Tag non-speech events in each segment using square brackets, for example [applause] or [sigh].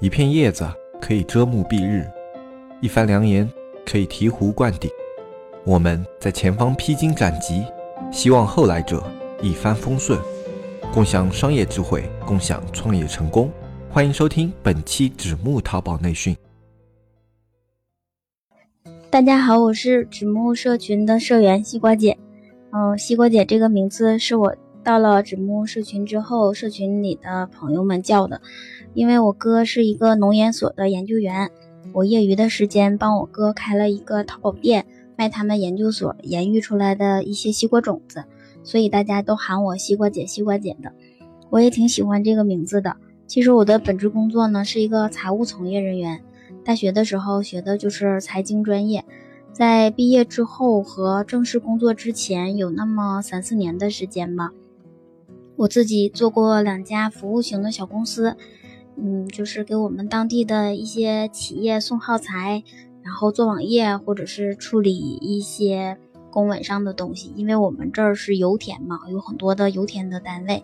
一片叶子可以遮目蔽日，一番良言可以醍醐灌顶。我们在前方披荆斩棘，希望后来者一帆风顺，共享商业智慧，共享创业成功。欢迎收听本期纸木淘宝内训。大家好，我是纸木社群的社员西瓜姐。嗯，西瓜姐这个名字是我到了纸木社群之后，社群里的朋友们叫的。因为我哥是一个农研所的研究员，我业余的时间帮我哥开了一个淘宝店，卖他们研究所研育出来的一些西瓜种子，所以大家都喊我西瓜姐、西瓜姐的。我也挺喜欢这个名字的。其实我的本职工作呢是一个财务从业人员，大学的时候学的就是财经专业，在毕业之后和正式工作之前有那么三四年的时间吧，我自己做过两家服务型的小公司。嗯，就是给我们当地的一些企业送耗材，然后做网页或者是处理一些公文上的东西。因为我们这儿是油田嘛，有很多的油田的单位。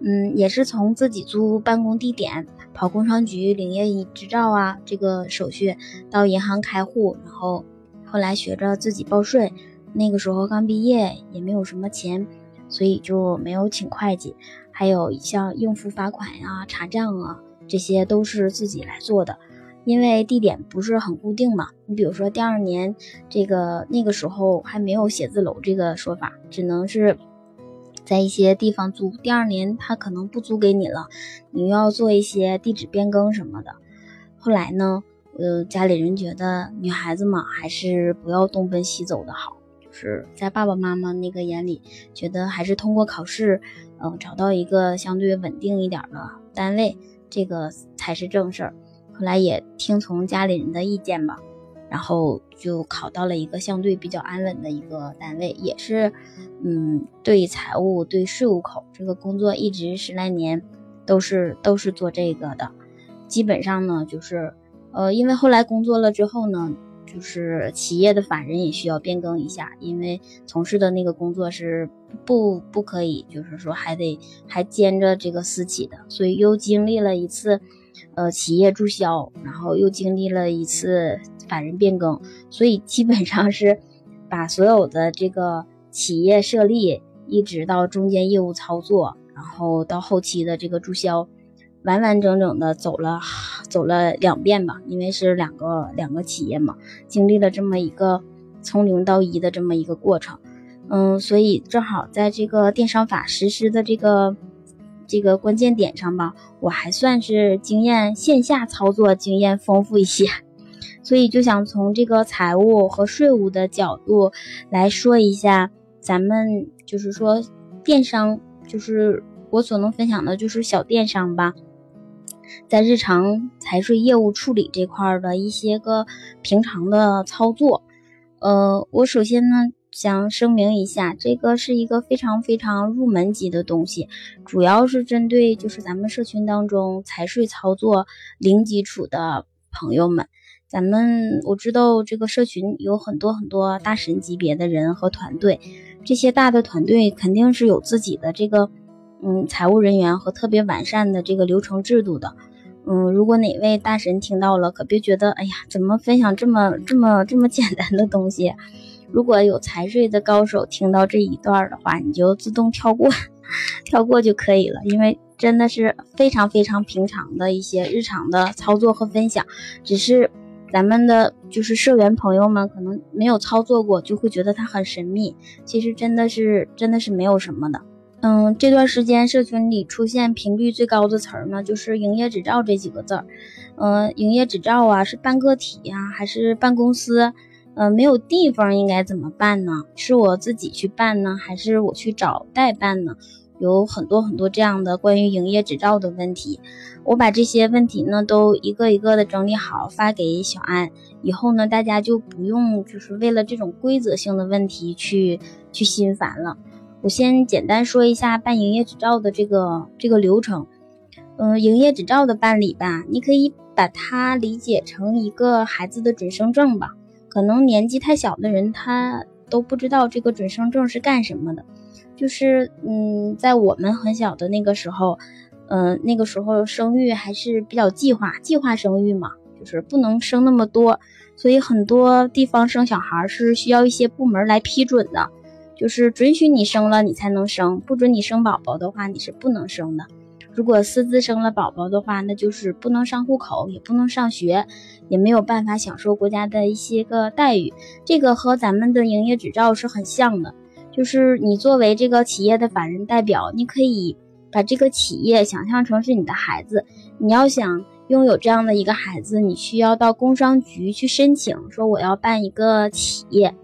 嗯，也是从自己租办公地点、跑工商局领业执照啊这个手续，到银行开户，然后后来学着自己报税。那个时候刚毕业，也没有什么钱，所以就没有请会计。还有像应付罚款呀、查账啊。这些都是自己来做的，因为地点不是很固定嘛。你比如说第二年，这个那个时候还没有写字楼这个说法，只能是在一些地方租。第二年他可能不租给你了，你又要做一些地址变更什么的。后来呢，呃，家里人觉得女孩子嘛，还是不要东奔西走的好，是在爸爸妈妈那个眼里，觉得还是通过考试，嗯，找到一个相对稳定一点的单位。这个才是正事儿，后来也听从家里人的意见吧，然后就考到了一个相对比较安稳的一个单位，也是，嗯，对财务、对税务口这个工作一直十来年都是都是做这个的，基本上呢就是，呃，因为后来工作了之后呢。就是企业的法人也需要变更一下，因为从事的那个工作是不不可以，就是说还得还兼着这个私企的，所以又经历了一次，呃，企业注销，然后又经历了一次法人变更，所以基本上是把所有的这个企业设立，一直到中间业务操作，然后到后期的这个注销。完完整整的走了，走了两遍吧，因为是两个两个企业嘛，经历了这么一个从零到一的这么一个过程，嗯，所以正好在这个电商法实施的这个这个关键点上吧，我还算是经验线下操作经验丰富一些，所以就想从这个财务和税务的角度来说一下，咱们就是说电商，就是我所能分享的就是小电商吧。在日常财税业务处理这块的一些个平常的操作，呃，我首先呢想声明一下，这个是一个非常非常入门级的东西，主要是针对就是咱们社群当中财税操作零基础的朋友们。咱们我知道这个社群有很多很多大神级别的人和团队，这些大的团队肯定是有自己的这个。嗯，财务人员和特别完善的这个流程制度的，嗯，如果哪位大神听到了，可别觉得，哎呀，怎么分享这么这么这么简单的东西？如果有财税的高手听到这一段的话，你就自动跳过，[laughs] 跳过就可以了，因为真的是非常非常平常的一些日常的操作和分享，只是咱们的就是社员朋友们可能没有操作过，就会觉得它很神秘，其实真的是真的是没有什么的。嗯，这段时间社群里出现频率最高的词儿呢，就是营业执照这几个字儿。嗯，营业执照啊，是办个体呀，还是办公司？嗯，没有地方应该怎么办呢？是我自己去办呢，还是我去找代办呢？有很多很多这样的关于营业执照的问题。我把这些问题呢，都一个一个的整理好，发给小安。以后呢，大家就不用就是为了这种规则性的问题去去心烦了。我先简单说一下办营业执照的这个这个流程。嗯，营业执照的办理吧，你可以把它理解成一个孩子的准生证吧。可能年纪太小的人他都不知道这个准生证是干什么的。就是嗯，在我们很小的那个时候，嗯，那个时候生育还是比较计划，计划生育嘛，就是不能生那么多，所以很多地方生小孩是需要一些部门来批准的，就是准许你生了你才能生，不准你生宝宝的话你是不能生的。如果私自生了宝宝的话，那就是不能上户口，也不能上学，也没有办法享受国家的一些个待遇。这个和咱们的营业执照是很像的，就是你作为这个企业的法人代表，你可以。把这个企业想象成是你的孩子，你要想拥有这样的一个孩子，你需要到工商局去申请，说我要办一个企业。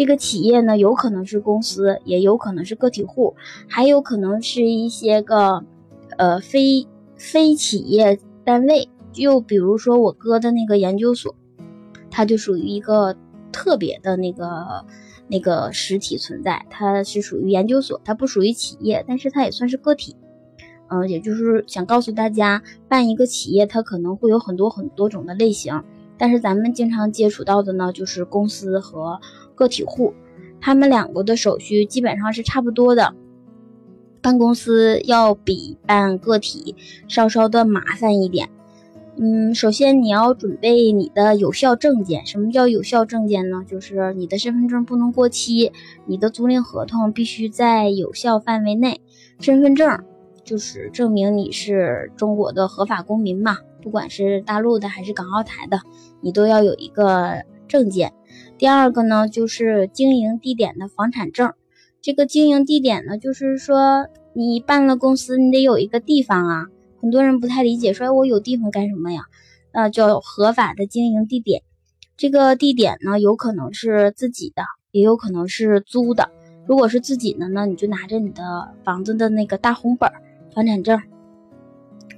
这个企业呢，有可能是公司，也有可能是个体户，还有可能是一些个呃非非企业单位。就比如说我哥的那个研究所，它就属于一个特别的那个。那个实体存在，它是属于研究所，它不属于企业，但是它也算是个体。嗯，也就是想告诉大家，办一个企业，它可能会有很多很多种的类型，但是咱们经常接触到的呢，就是公司和个体户，他们两个的手续基本上是差不多的。办公司要比办个体稍稍的麻烦一点。嗯，首先你要准备你的有效证件。什么叫有效证件呢？就是你的身份证不能过期，你的租赁合同必须在有效范围内，身份证。就是证明你是中国的合法公民嘛，不管是大陆的还是港澳台的，你都要有一个证件。第二个呢，就是经营地点的房产证。这个经营地点呢，就是说你办了公司，你得有一个地方啊。很多人不太理解，说我有地方干什么呀？那叫合法的经营地点。这个地点呢，有可能是自己的，也有可能是租的。如果是自己的呢，你就拿着你的房子的那个大红本儿。房产证，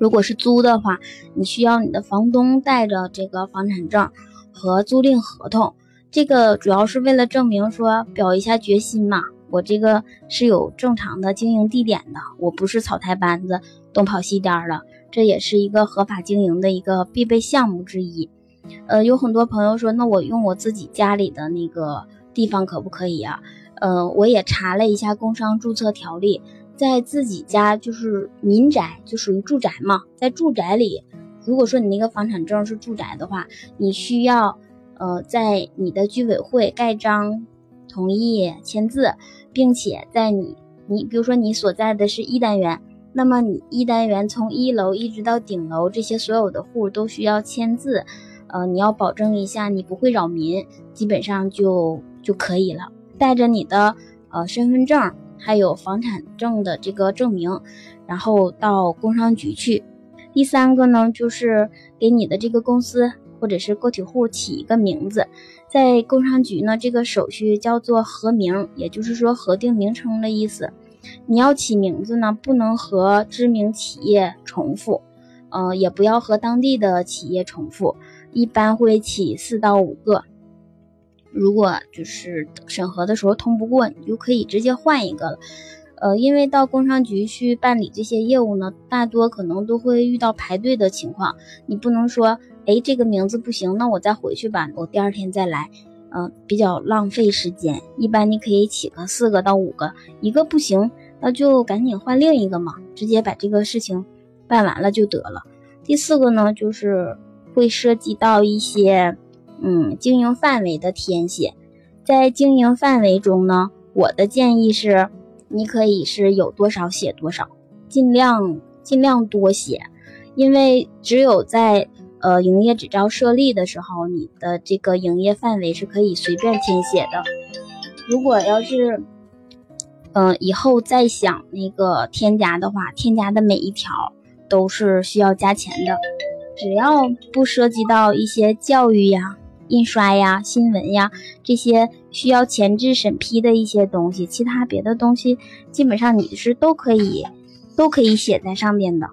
如果是租的话，你需要你的房东带着这个房产证和租赁合同。这个主要是为了证明说，表一下决心嘛。我这个是有正常的经营地点的，我不是草台班子，东跑西颠的。这也是一个合法经营的一个必备项目之一。呃，有很多朋友说，那我用我自己家里的那个地方可不可以啊？呃，我也查了一下工商注册条例。在自己家就是民宅，就属于住宅嘛。在住宅里，如果说你那个房产证是住宅的话，你需要呃在你的居委会盖章、同意、签字，并且在你你比如说你所在的是一单元，那么你一单元从一楼一直到顶楼这些所有的户都需要签字，呃，你要保证一下你不会扰民，基本上就就可以了。带着你的呃身份证。还有房产证的这个证明，然后到工商局去。第三个呢，就是给你的这个公司或者是个体户起一个名字，在工商局呢，这个手续叫做核名，也就是说核定名称的意思。你要起名字呢，不能和知名企业重复，呃，也不要和当地的企业重复，一般会起四到五个。如果就是审核的时候通不过，你就可以直接换一个了。呃，因为到工商局去办理这些业务呢，大多可能都会遇到排队的情况。你不能说，哎，这个名字不行，那我再回去吧，我第二天再来。嗯，比较浪费时间。一般你可以起个四个到五个，一个不行，那就赶紧换另一个嘛，直接把这个事情办完了就得了。第四个呢，就是会涉及到一些。嗯，经营范围的填写，在经营范围中呢，我的建议是，你可以是有多少写多少，尽量尽量多写，因为只有在呃营业执照设立的时候，你的这个营业范围是可以随便填写的。如果要是嗯以后再想那个添加的话，添加的每一条都是需要加钱的，只要不涉及到一些教育呀。印刷呀、新闻呀这些需要前置审批的一些东西，其他别的东西基本上你是都可以，都可以写在上面的。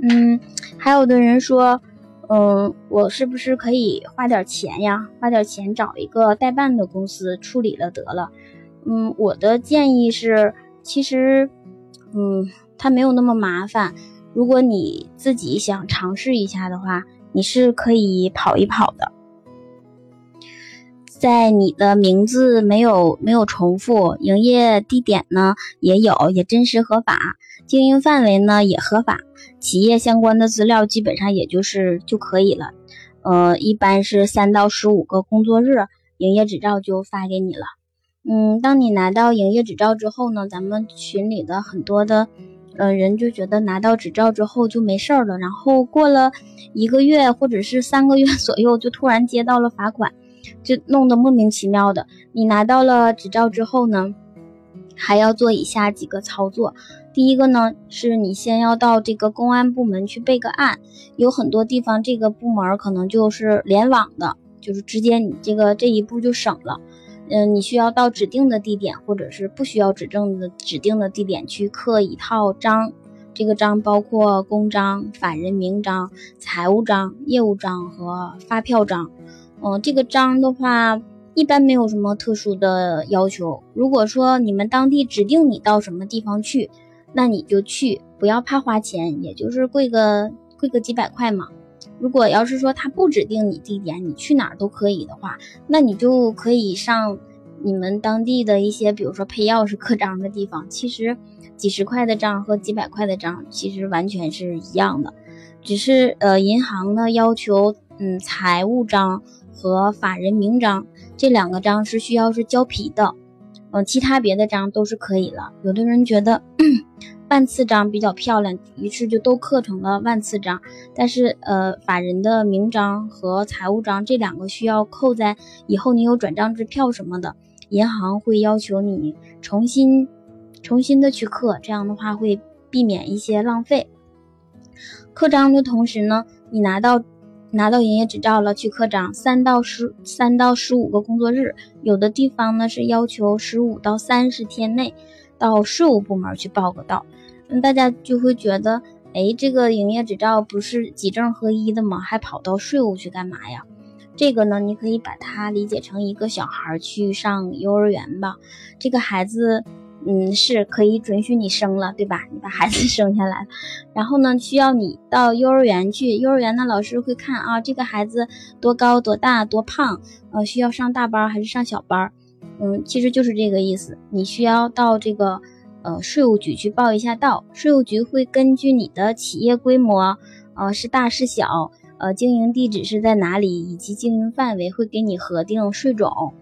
嗯，还有的人说，嗯，我是不是可以花点钱呀？花点钱找一个代办的公司处理了得了。嗯，我的建议是，其实，嗯，它没有那么麻烦。如果你自己想尝试一下的话，你是可以跑一跑的。在你的名字没有没有重复，营业地点呢也有，也真实合法。经营范围呢也合法，企业相关的资料基本上也就是就可以了。呃，一般是三到十五个工作日，营业执照就发给你了。嗯，当你拿到营业执照之后呢，咱们群里的很多的呃人就觉得拿到执照之后就没事儿了，然后过了一个月或者是三个月左右，就突然接到了罚款，就弄得莫名其妙的。你拿到了执照之后呢？还要做以下几个操作，第一个呢，是你先要到这个公安部门去备个案，有很多地方这个部门可能就是联网的，就是直接你这个这一步就省了。嗯，你需要到指定的地点，或者是不需要指证的指定的地点去刻一套章，这个章包括公章、法人名章、财务章、业务章和发票章。嗯，这个章的话。一般没有什么特殊的要求。如果说你们当地指定你到什么地方去，那你就去，不要怕花钱，也就是贵个贵个几百块嘛。如果要是说他不指定你地点，你去哪儿都可以的话，那你就可以上你们当地的一些，比如说配钥匙刻章的地方。其实几十块的章和几百块的章其实完全是一样的，只是呃银行呢要求嗯财务章。和法人名章这两个章是需要是胶皮的，嗯，其他别的章都是可以了。有的人觉得 [clears throat] 万次章比较漂亮，于是就都刻成了万次章。但是，呃，法人的名章和财务章这两个需要扣在以后你有转账支票什么的，银行会要求你重新重新的去刻，这样的话会避免一些浪费。刻章的同时呢，你拿到。拿到营业执照了，去刻章，三到十三到十五个工作日，有的地方呢是要求十五到三十天内到税务部门去报个到。那大家就会觉得，哎，这个营业执照不是几证合一的吗？还跑到税务去干嘛呀？这个呢，你可以把它理解成一个小孩去上幼儿园吧，这个孩子。嗯，是可以准许你生了，对吧？你把孩子 [laughs] 生下来然后呢，需要你到幼儿园去。幼儿园的老师会看啊，这个孩子多高、多大、多胖，呃，需要上大班还是上小班？嗯，其实就是这个意思。你需要到这个呃税务局去报一下到，税务局会根据你的企业规模，呃，是大是小，呃，经营地址是在哪里，以及经营范围，会给你核定税种，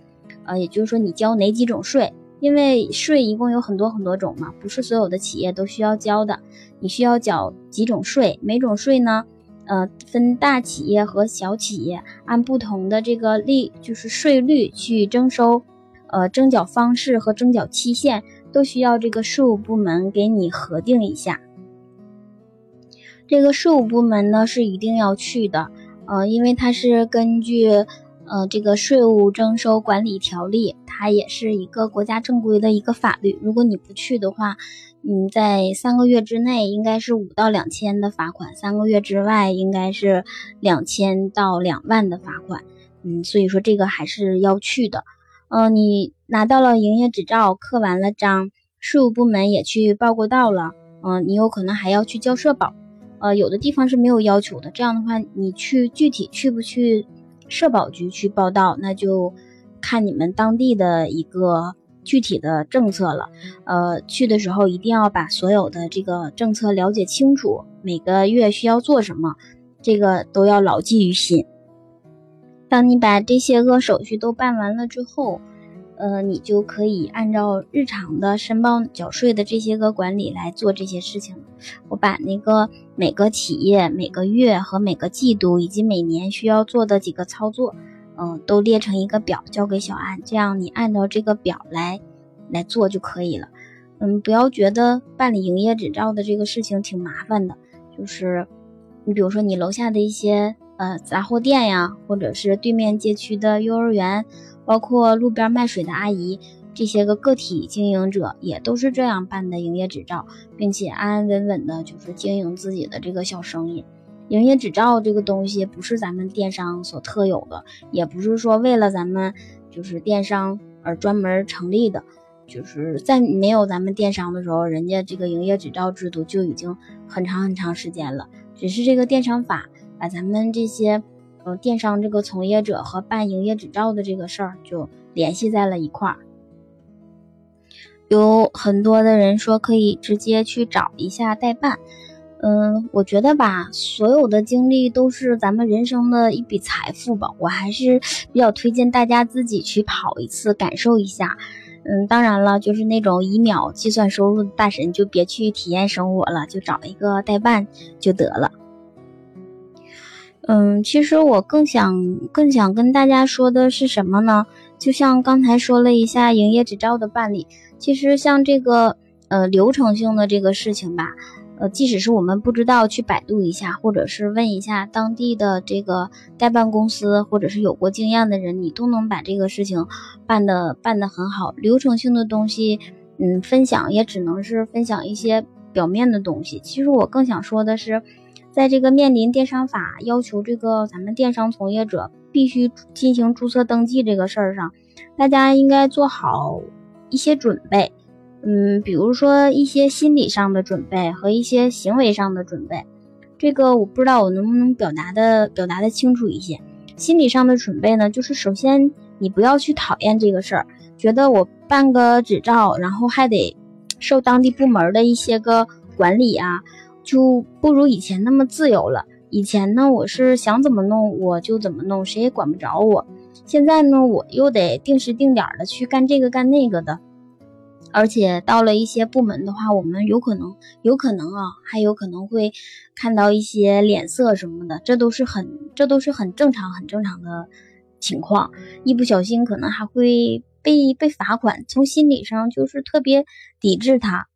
呃，也就是说你交哪几种税。因为税一共有很多很多种嘛，不是所有的企业都需要交的。你需要缴几种税，每种税呢，呃，分大企业和小企业，按不同的这个利，就是税率去征收，呃，征缴方式和征缴期限都需要这个税务部门给你核定一下。这个税务部门呢是一定要去的，呃，因为它是根据。呃，这个税务征收管理条例，它也是一个国家正规的一个法律。如果你不去的话，你在三个月之内应该是五到两千的罚款，三个月之外应该是两千到两万的罚款。嗯，所以说这个还是要去的。嗯，你拿到了营业执照，刻完了章，税务部门也去报过到了。嗯，你有可能还要去交社保。呃，有的地方是没有要求的。这样的话，你去具体去不去？社保局去报到，那就看你们当地的一个具体的政策了。呃，去的时候一定要把所有的这个政策了解清楚，每个月需要做什么，这个都要牢记于心。当你把这些个手续都办完了之后，呃，你就可以按照日常的申报缴税的这些个管理来做这些事情。我把那个每个企业每个月和每个季度以及每年需要做的几个操作，嗯，都列成一个表交给小安，这样你按照这个表来来做就可以了。嗯，不要觉得办理营业执照的这个事情挺麻烦的，就是你比如说你楼下的一些呃杂货店呀，或者是对面街区的幼儿园。包括路边卖水的阿姨，这些个个体经营者也都是这样办的营业执照，并且安安稳稳的，就是经营自己的这个小生意。营业执照这个东西不是咱们电商所特有的，也不是说为了咱们就是电商而专门成立的。就是在没有咱们电商的时候，人家这个营业执照制度就已经很长很长时间了，只是这个电商法把咱们这些。呃，电商这个从业者和办营业执照的这个事儿就联系在了一块儿。有很多的人说可以直接去找一下代办。嗯，我觉得吧，所有的经历都是咱们人生的一笔财富吧。我还是比较推荐大家自己去跑一次，感受一下。嗯，当然了，就是那种一秒计算收入的大神，就别去体验生活了，就找一个代办就得了。嗯，其实我更想更想跟大家说的是什么呢？就像刚才说了一下营业执照的办理，其实像这个呃流程性的这个事情吧。呃，即使是我们不知道，去百度一下，或者是问一下当地的这个代办公司，或者是有过经验的人，你都能把这个事情办的办得很好。流程性的东西，嗯，分享也只能是分享一些表面的东西。其实我更想说的是，在这个面临电商法要求这个咱们电商从业者必须进行注册登记这个事儿上，大家应该做好一些准备。嗯，比如说一些心理上的准备和一些行为上的准备，这个我不知道我能不能表达的表达的清楚一些。心理上的准备呢，就是首先你不要去讨厌这个事儿，觉得我办个执照，然后还得受当地部门的一些个管理啊，就不如以前那么自由了。以前呢，我是想怎么弄我就怎么弄，谁也管不着我。现在呢，我又得定时定点的去干这个干那个的。而且到了一些部门的话，我们有可能，有可能啊，还有可能会看到一些脸色什么的，这都是很，这都是很正常、很正常的情况。一不小心，可能还会被被罚款。从心理上就是特别抵制他。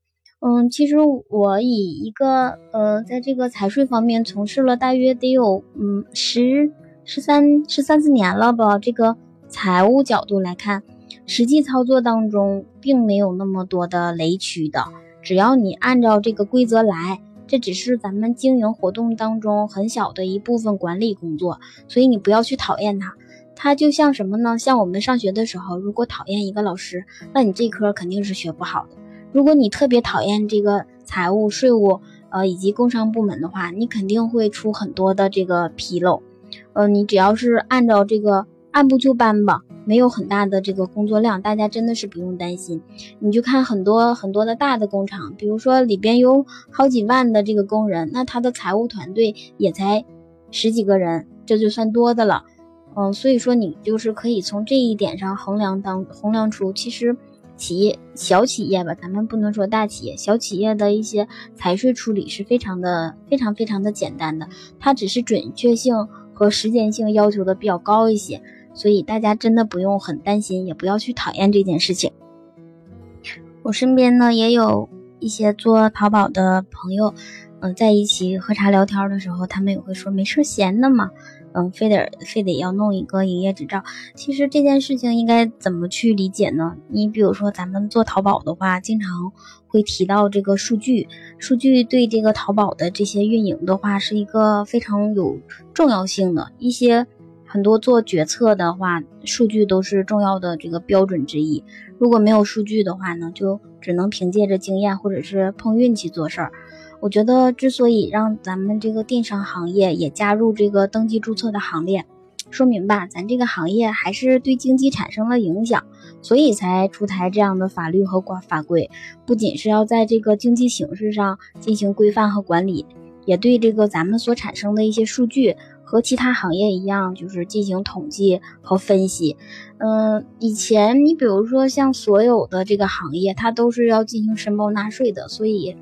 嗯，其实我以一个呃，在这个财税方面从事了大约得有嗯十十三十三四年了吧，这个财务角度来看。实际操作当中并没有那么多的雷区的，只要你按照这个规则来，这只是咱们经营活动当中很小的一部分管理工作，所以你不要去讨厌它。它就像什么呢？像我们上学的时候，如果讨厌一个老师，那你这科肯定是学不好的。如果你特别讨厌这个财务、税务，呃，以及工商部门的话，你肯定会出很多的这个纰漏。呃，你只要是按照这个按部就班吧。没有很大的这个工作量，大家真的是不用担心。你就看很多很多的大的工厂，比如说里边有好几万的这个工人，那他的财务团队也才十几个人，这就算多的了。嗯，所以说你就是可以从这一点上衡量当衡量出，其实企业小企业吧，咱们不能说大企业，小企业的一些财税处理是非常的非常非常的简单的，它只是准确性和时间性要求的比较高一些。所以大家真的不用很担心，也不要去讨厌这件事情。我身边呢也有一些做淘宝的朋友，嗯，在一起喝茶聊天的时候，他们也会说没事闲的嘛，嗯，非得非得要弄一个营业执照。其实这件事情应该怎么去理解呢？你比如说咱们做淘宝的话，经常会提到这个数据，数据对这个淘宝的这些运营的话是一个非常有重要性的一些。很多做决策的话，数据都是重要的这个标准之一。如果没有数据的话呢，就只能凭借着经验或者是碰运气做事儿。我觉得，之所以让咱们这个电商行业也加入这个登记注册的行列，说明吧，咱这个行业还是对经济产生了影响，所以才出台这样的法律和管法规。不仅是要在这个经济形势上进行规范和管理，也对这个咱们所产生的一些数据。和其他行业一样，就是进行统计和分析。嗯，以前你比如说像所有的这个行业，它都是要进行申报纳税的，所以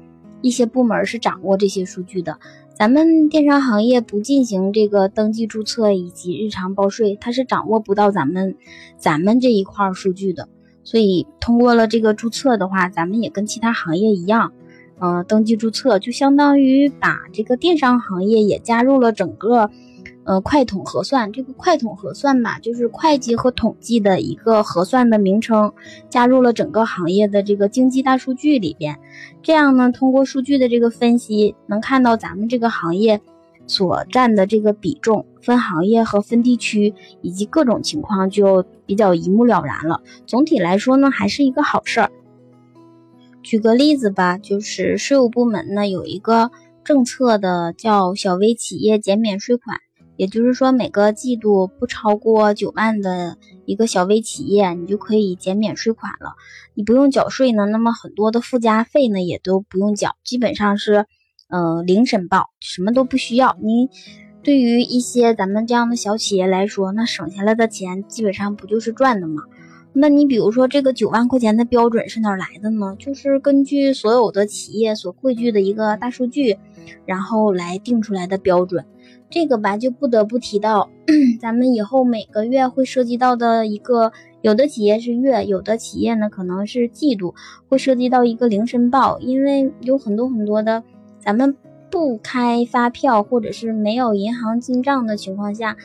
一些部门是掌握这些数据的。咱们电商行业不进行这个登记注册以及日常报税，它是掌握不到咱们咱们这一块数据的。所以通过了这个注册的话，咱们也跟其他行业一样。呃，登记注册就相当于把这个电商行业也加入了整个。呃，快统核算这个快统核算吧，就是会计和统计的一个核算的名称，加入了整个行业的这个经济大数据里边。这样呢，通过数据的这个分析，能看到咱们这个行业所占的这个比重，分行业和分地区以及各种情况就比较一目了然了。总体来说呢，还是一个好事儿。举个例子吧，就是税务部门呢有一个政策的叫小微企业减免税款。也就是说每个季度不超过九万的一个小微企业，你就可以减免税款了。你不用缴税呢，那么很多的附加费呢也都不用缴，基本上是，呃，零申报，什么都不需要。你对于一些咱们这样的小企业来说，那省下来的钱基本上不就是赚的吗？那你比如说这个九万块钱的标准是哪来的呢？就是根据所有的企业所汇聚的一个大数据，然后来定出来的标准。这个吧就不得不提到，[clears throat] 咱们以后每个月会涉及到的一个，有的企业是月，有的企业呢可能是季度，会涉及到一个零申报，因为有很多很多的，咱们不开发票或者是没有银行进账的情况下。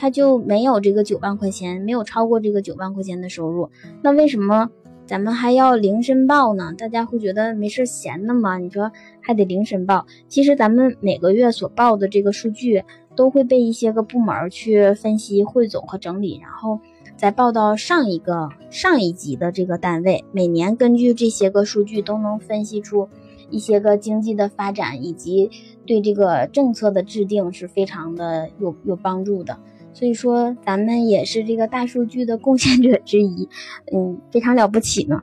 他就没有这个九万块钱，没有超过这个九万块钱的收入，那为什么咱们还要零申报呢？大家会觉得没事闲的吗？你说还得零申报？其实咱们每个月所报的这个数据都会被一些个部门去分析、汇总和整理，然后再报到上一个上一级的这个单位。每年根据这些个数据，都能分析出一些个经济的发展以及对这个政策的制定是非常的有有帮助的。所以说，咱们也是这个大数据的贡献者之一，嗯，非常了不起呢。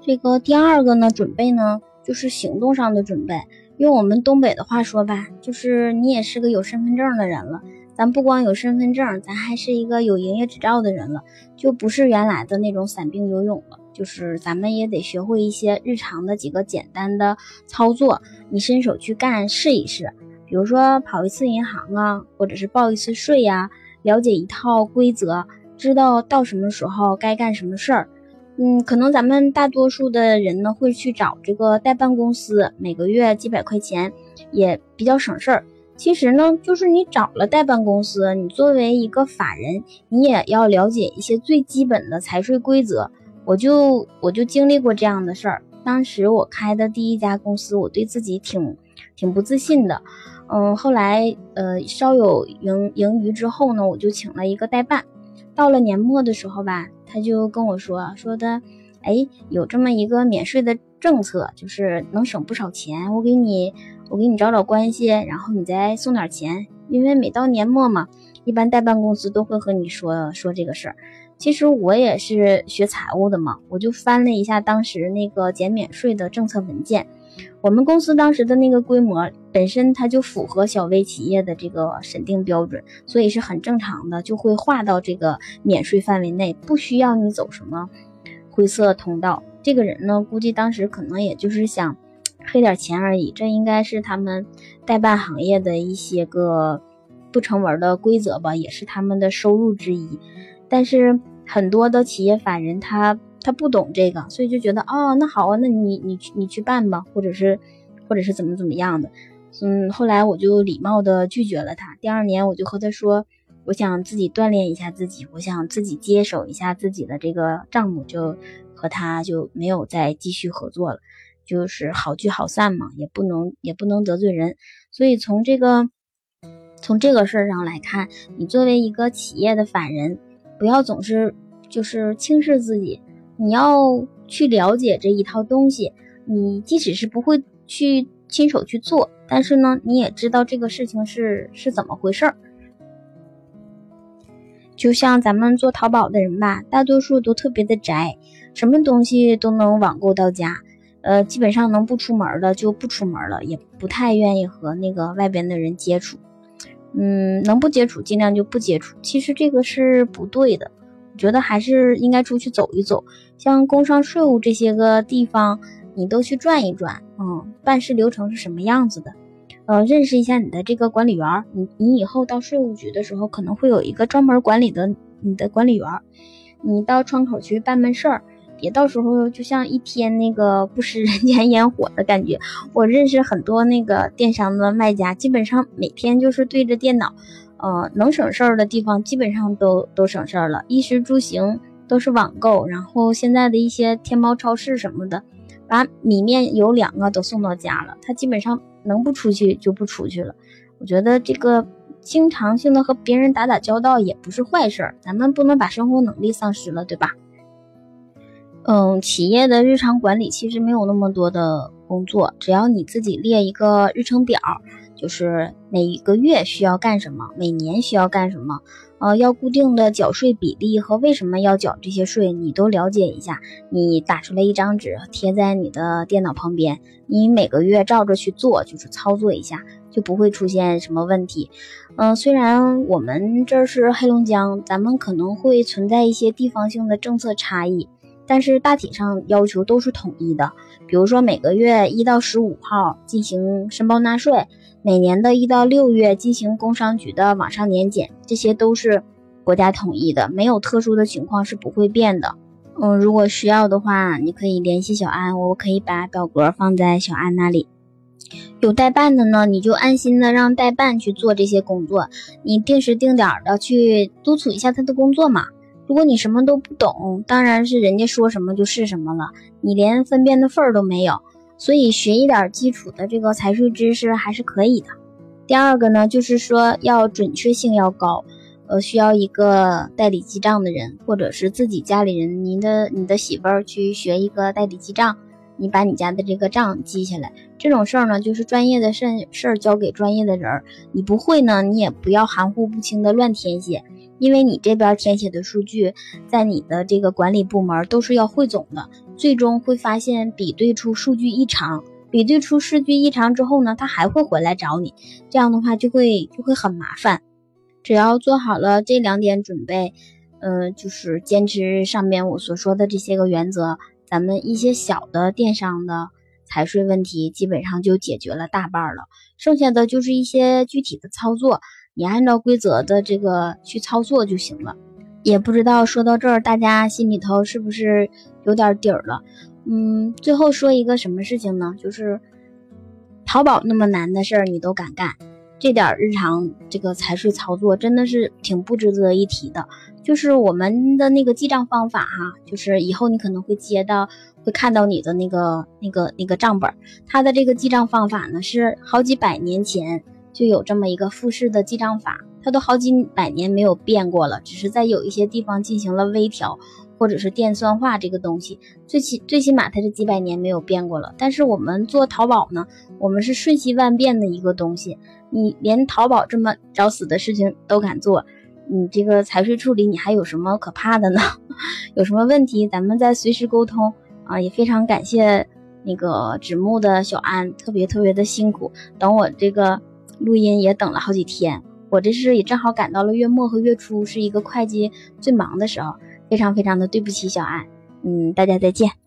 这个第二个呢，准备呢，就是行动上的准备。用我们东北的话说吧，就是你也是个有身份证的人了。咱不光有身份证，咱还是一个有营业执照的人了，就不是原来的那种散兵游勇了。就是咱们也得学会一些日常的几个简单的操作，你伸手去干试一试。比如说跑一次银行啊，或者是报一次税呀，了解一套规则，知道到什么时候该干什么事儿。嗯，可能咱们大多数的人呢会去找这个代办公司，每个月几百块钱也比较省事儿。其实呢，就是你找了代办公司，你作为一个法人，你也要了解一些最基本的财税规则。我就我就经历过这样的事儿。当时我开的第一家公司，我对自己挺挺不自信的。嗯，后来呃稍有盈盈余之后呢，我就请了一个代办。到了年末的时候吧，他就跟我说说的，哎，有这么一个免税的政策，就是能省不少钱。我给你我给你找找关系，然后你再送点钱。因为每到年末嘛，一般代办公司都会和你说说这个事儿。其实我也是学财务的嘛，我就翻了一下当时那个减免税的政策文件。我们公司当时的那个规模本身它就符合小微企业的这个审定标准，所以是很正常的，就会划到这个免税范围内，不需要你走什么灰色通道。这个人呢，估计当时可能也就是想黑点钱而已。这应该是他们代办行业的一些个不成文的规则吧，也是他们的收入之一。但是很多的企业法人他。他不懂这个，所以就觉得哦，那好啊，那你你去你去办吧，或者是，或者是怎么怎么样的，嗯，后来我就礼貌的拒绝了他。第二年我就和他说，我想自己锻炼一下自己，我想自己接手一下自己的这个账目，就和他就没有再继续合作了，就是好聚好散嘛，也不能也不能得罪人。所以从这个从这个事儿上来看，你作为一个企业的法人，不要总是就是轻视自己。你要去了解这一套东西，你即使是不会去亲手去做，但是呢，你也知道这个事情是是怎么回事儿。就像咱们做淘宝的人吧，大多数都特别的宅，什么东西都能网购到家，呃，基本上能不出门的就不出门了，也不太愿意和那个外边的人接触。嗯，能不接触尽量就不接触，其实这个是不对的。觉得还是应该出去走一走，像工商税务这些个地方，你都去转一转，嗯，办事流程是什么样子的，呃，认识一下你的这个管理员，你你以后到税务局的时候，可能会有一个专门管理的你的管理员，你到窗口去办办事儿，别到时候就像一天那个不食 [laughs] 人间烟火的感觉。我认识很多那个电商的卖家，基本上每天就是对着电脑。呃，能省事儿的地方基本上都都省事儿了，衣食住行都是网购，然后现在的一些天猫超市什么的，把米面油两个都送到家了，他基本上能不出去就不出去了。我觉得这个经常性的和别人打打交道也不是坏事儿，咱们不能把生活能力丧失了，对吧？嗯，企业的日常管理其实没有那么多的工作，只要你自己列一个日程表。就是每个月需要干什么，每年需要干什么，呃，要固定的缴税比例和为什么要缴这些税，你都了解一下。你打出来一张纸，贴在你的电脑旁边，你每个月照着去做，就是操作一下，就不会出现什么问题。嗯，虽然我们这是黑龙江，咱们可能会存在一些地方性的政策差异。但是大体上要求都是统一的，比如说每个月一到十五号进行申报纳税，每年的一到六月进行工商局的网上年检，这些都是国家统一的，没有特殊的情况是不会变的。嗯，如果需要的话，你可以联系小安，我可以把表格放在小安那里。有代办的呢，你就安心的让代办去做这些工作，你定时定点的去督促一下他的工作嘛。如果你什么都不懂，当然是人家说什么就是什么了，你连分辨的份儿都没有。所以学一点基础的这个财税知识还是可以的。第二个呢，就是说要准确性要高，呃，需要一个代理记账的人，或者是自己家里人，您的你的媳妇儿去学一个代理记账，你把你家的这个账记下来。这种事儿呢，就是专业的事事儿交给专业的人儿，你不会呢，你也不要含糊不清的乱填写。因为你这边填写的数据，在你的这个管理部门都是要汇总的，最终会发现比对出数据异常，比对出数据异常之后呢，他还会回来找你，这样的话就会就会很麻烦。只要做好了这两点准备，呃，就是坚持上面我所说的这些个原则，咱们一些小的电商的财税问题基本上就解决了大半了，剩下的就是一些具体的操作。你按照规则的这个去操作就行了，也不知道说到这儿大家心里头是不是有点底儿了？嗯，最后说一个什么事情呢？就是淘宝那么难的事儿你都敢干，这点日常这个财税操作真的是挺不值得一提的。就是我们的那个记账方法哈，就是以后你可能会接到会看到你的那个那个那个账本，它的这个记账方法呢是好几百年前。就有这么一个复式的记账法，它都好几百年没有变过了，只是在有一些地方进行了微调，或者是电算化这个东西，最起最起码它是几百年没有变过了。但是我们做淘宝呢，我们是瞬息万变的一个东西，你连淘宝这么找死的事情都敢做，你这个财税处理你还有什么可怕的呢？[laughs] 有什么问题咱们再随时沟通啊！也非常感谢那个纸木的小安，特别特别的辛苦，等我这个。录音也等了好几天，我这是也正好赶到了月末和月初，是一个会计最忙的时候，非常非常的对不起小安，嗯，大家再见。